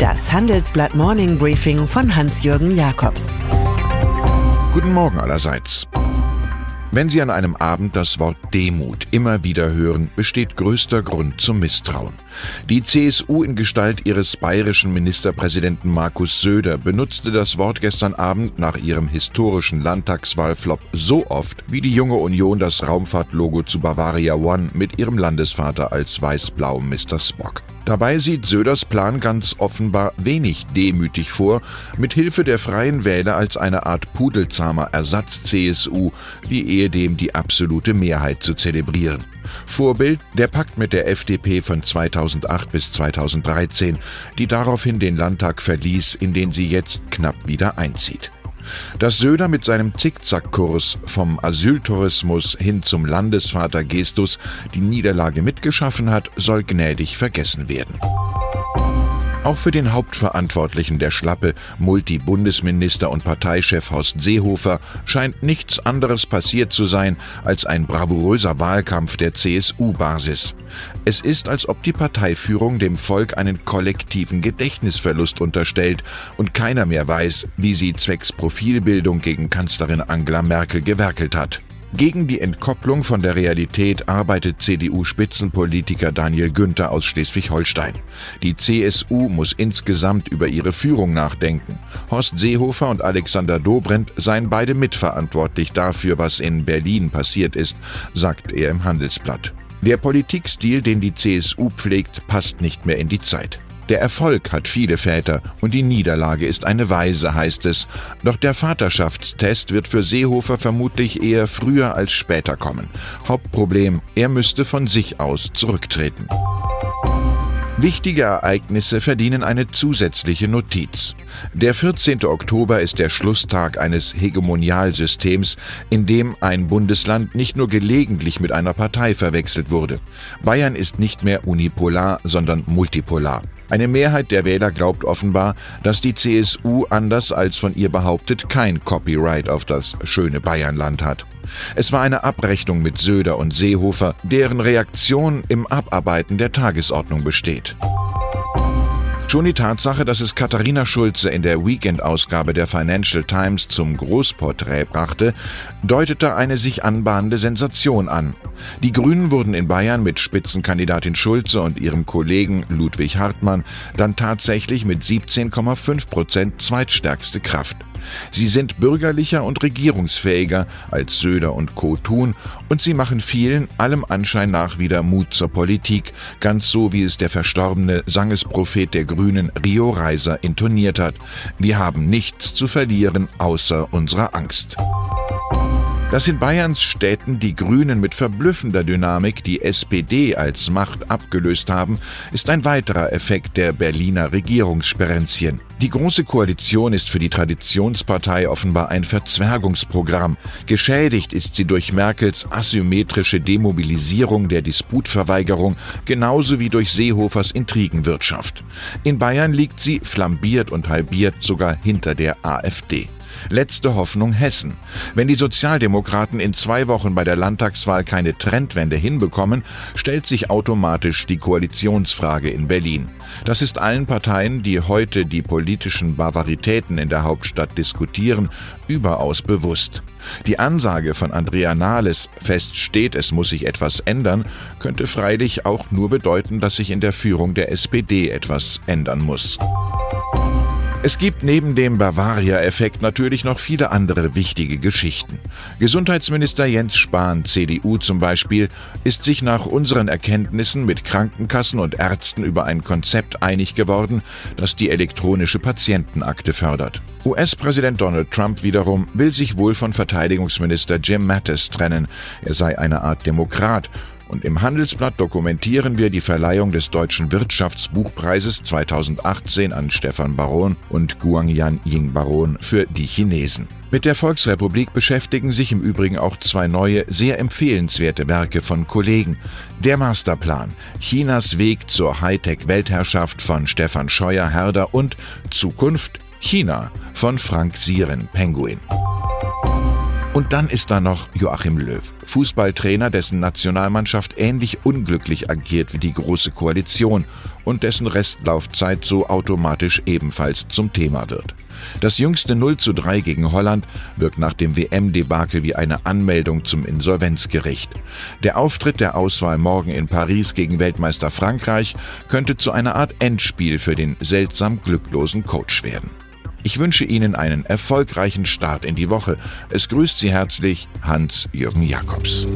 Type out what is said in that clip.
Das Handelsblatt Morning Briefing von Hans-Jürgen Jakobs. Guten Morgen allerseits. Wenn Sie an einem Abend das Wort Demut immer wieder hören, besteht größter Grund zum Misstrauen. Die CSU in Gestalt ihres bayerischen Ministerpräsidenten Markus Söder benutzte das Wort gestern Abend nach ihrem historischen Landtagswahlflop so oft, wie die junge Union das Raumfahrtlogo zu Bavaria One mit ihrem Landesvater als weiß-blau Mr. Spock. Dabei sieht Söders Plan ganz offenbar wenig demütig vor, mit Hilfe der Freien Wähler als eine Art pudelzahmer Ersatz-CSU die ehedem die absolute Mehrheit zu zelebrieren. Vorbild der Pakt mit der FDP von 2008 bis 2013, die daraufhin den Landtag verließ, in den sie jetzt knapp wieder einzieht. Dass Söder mit seinem Zickzackkurs vom Asyltourismus hin zum Landesvater-Gestus die Niederlage mitgeschaffen hat, soll gnädig vergessen werden. Auch für den Hauptverantwortlichen der Schlappe, Multi-Bundesminister und Parteichef Horst Seehofer, scheint nichts anderes passiert zu sein als ein bravouröser Wahlkampf der CSU-Basis. Es ist, als ob die Parteiführung dem Volk einen kollektiven Gedächtnisverlust unterstellt und keiner mehr weiß, wie sie zwecks Profilbildung gegen Kanzlerin Angela Merkel gewerkelt hat. Gegen die Entkopplung von der Realität arbeitet CDU-Spitzenpolitiker Daniel Günther aus Schleswig-Holstein. Die CSU muss insgesamt über ihre Führung nachdenken. Horst Seehofer und Alexander Dobrindt seien beide mitverantwortlich dafür, was in Berlin passiert ist, sagt er im Handelsblatt. Der Politikstil, den die CSU pflegt, passt nicht mehr in die Zeit. Der Erfolg hat viele Väter und die Niederlage ist eine Weise, heißt es. Doch der Vaterschaftstest wird für Seehofer vermutlich eher früher als später kommen. Hauptproblem, er müsste von sich aus zurücktreten. Wichtige Ereignisse verdienen eine zusätzliche Notiz. Der 14. Oktober ist der Schlusstag eines Hegemonialsystems, in dem ein Bundesland nicht nur gelegentlich mit einer Partei verwechselt wurde. Bayern ist nicht mehr unipolar, sondern multipolar. Eine Mehrheit der Wähler glaubt offenbar, dass die CSU anders als von ihr behauptet kein Copyright auf das schöne Bayernland hat. Es war eine Abrechnung mit Söder und Seehofer, deren Reaktion im Abarbeiten der Tagesordnung besteht. Schon die Tatsache, dass es Katharina Schulze in der Weekend-Ausgabe der Financial Times zum Großporträt brachte, deutete eine sich anbahnende Sensation an. Die Grünen wurden in Bayern mit Spitzenkandidatin Schulze und ihrem Kollegen Ludwig Hartmann dann tatsächlich mit 17,5 Prozent zweitstärkste Kraft. Sie sind bürgerlicher und regierungsfähiger als Söder und Co. tun und sie machen vielen, allem Anschein nach, wieder Mut zur Politik, ganz so wie es der verstorbene Sangesprophet der Grünen Rio Reiser intoniert hat. Wir haben nichts zu verlieren außer unserer Angst. Dass in Bayerns Städten die Grünen mit verblüffender Dynamik die SPD als Macht abgelöst haben, ist ein weiterer Effekt der Berliner Regierungssperenzien. Die Große Koalition ist für die Traditionspartei offenbar ein Verzwergungsprogramm. Geschädigt ist sie durch Merkels asymmetrische Demobilisierung der Disputverweigerung, genauso wie durch Seehofers Intrigenwirtschaft. In Bayern liegt sie flambiert und halbiert sogar hinter der AfD. Letzte Hoffnung Hessen. Wenn die Sozialdemokraten in zwei Wochen bei der Landtagswahl keine Trendwende hinbekommen, stellt sich automatisch die Koalitionsfrage in Berlin. Das ist allen Parteien, die heute die politischen Bavaritäten in der Hauptstadt diskutieren, überaus bewusst. Die Ansage von Andrea Nahles, fest steht, es muss sich etwas ändern, könnte freilich auch nur bedeuten, dass sich in der Führung der SPD etwas ändern muss. Es gibt neben dem Bavaria-Effekt natürlich noch viele andere wichtige Geschichten. Gesundheitsminister Jens Spahn, CDU zum Beispiel, ist sich nach unseren Erkenntnissen mit Krankenkassen und Ärzten über ein Konzept einig geworden, das die elektronische Patientenakte fördert. US-Präsident Donald Trump wiederum will sich wohl von Verteidigungsminister Jim Mattis trennen. Er sei eine Art Demokrat und im Handelsblatt dokumentieren wir die Verleihung des Deutschen Wirtschaftsbuchpreises 2018 an Stefan Baron und Guangyan Ying Baron für die Chinesen. Mit der Volksrepublik beschäftigen sich im Übrigen auch zwei neue, sehr empfehlenswerte Werke von Kollegen. Der Masterplan, Chinas Weg zur Hightech-Weltherrschaft von Stefan Scheuer-Herder und Zukunft China von Frank Sieren Penguin. Und dann ist da noch Joachim Löw, Fußballtrainer, dessen Nationalmannschaft ähnlich unglücklich agiert wie die Große Koalition und dessen Restlaufzeit so automatisch ebenfalls zum Thema wird. Das jüngste 0 zu 3 gegen Holland wirkt nach dem WM-Debakel wie eine Anmeldung zum Insolvenzgericht. Der Auftritt der Auswahl morgen in Paris gegen Weltmeister Frankreich könnte zu einer Art Endspiel für den seltsam glücklosen Coach werden. Ich wünsche Ihnen einen erfolgreichen Start in die Woche. Es grüßt Sie herzlich Hans-Jürgen Jakobs.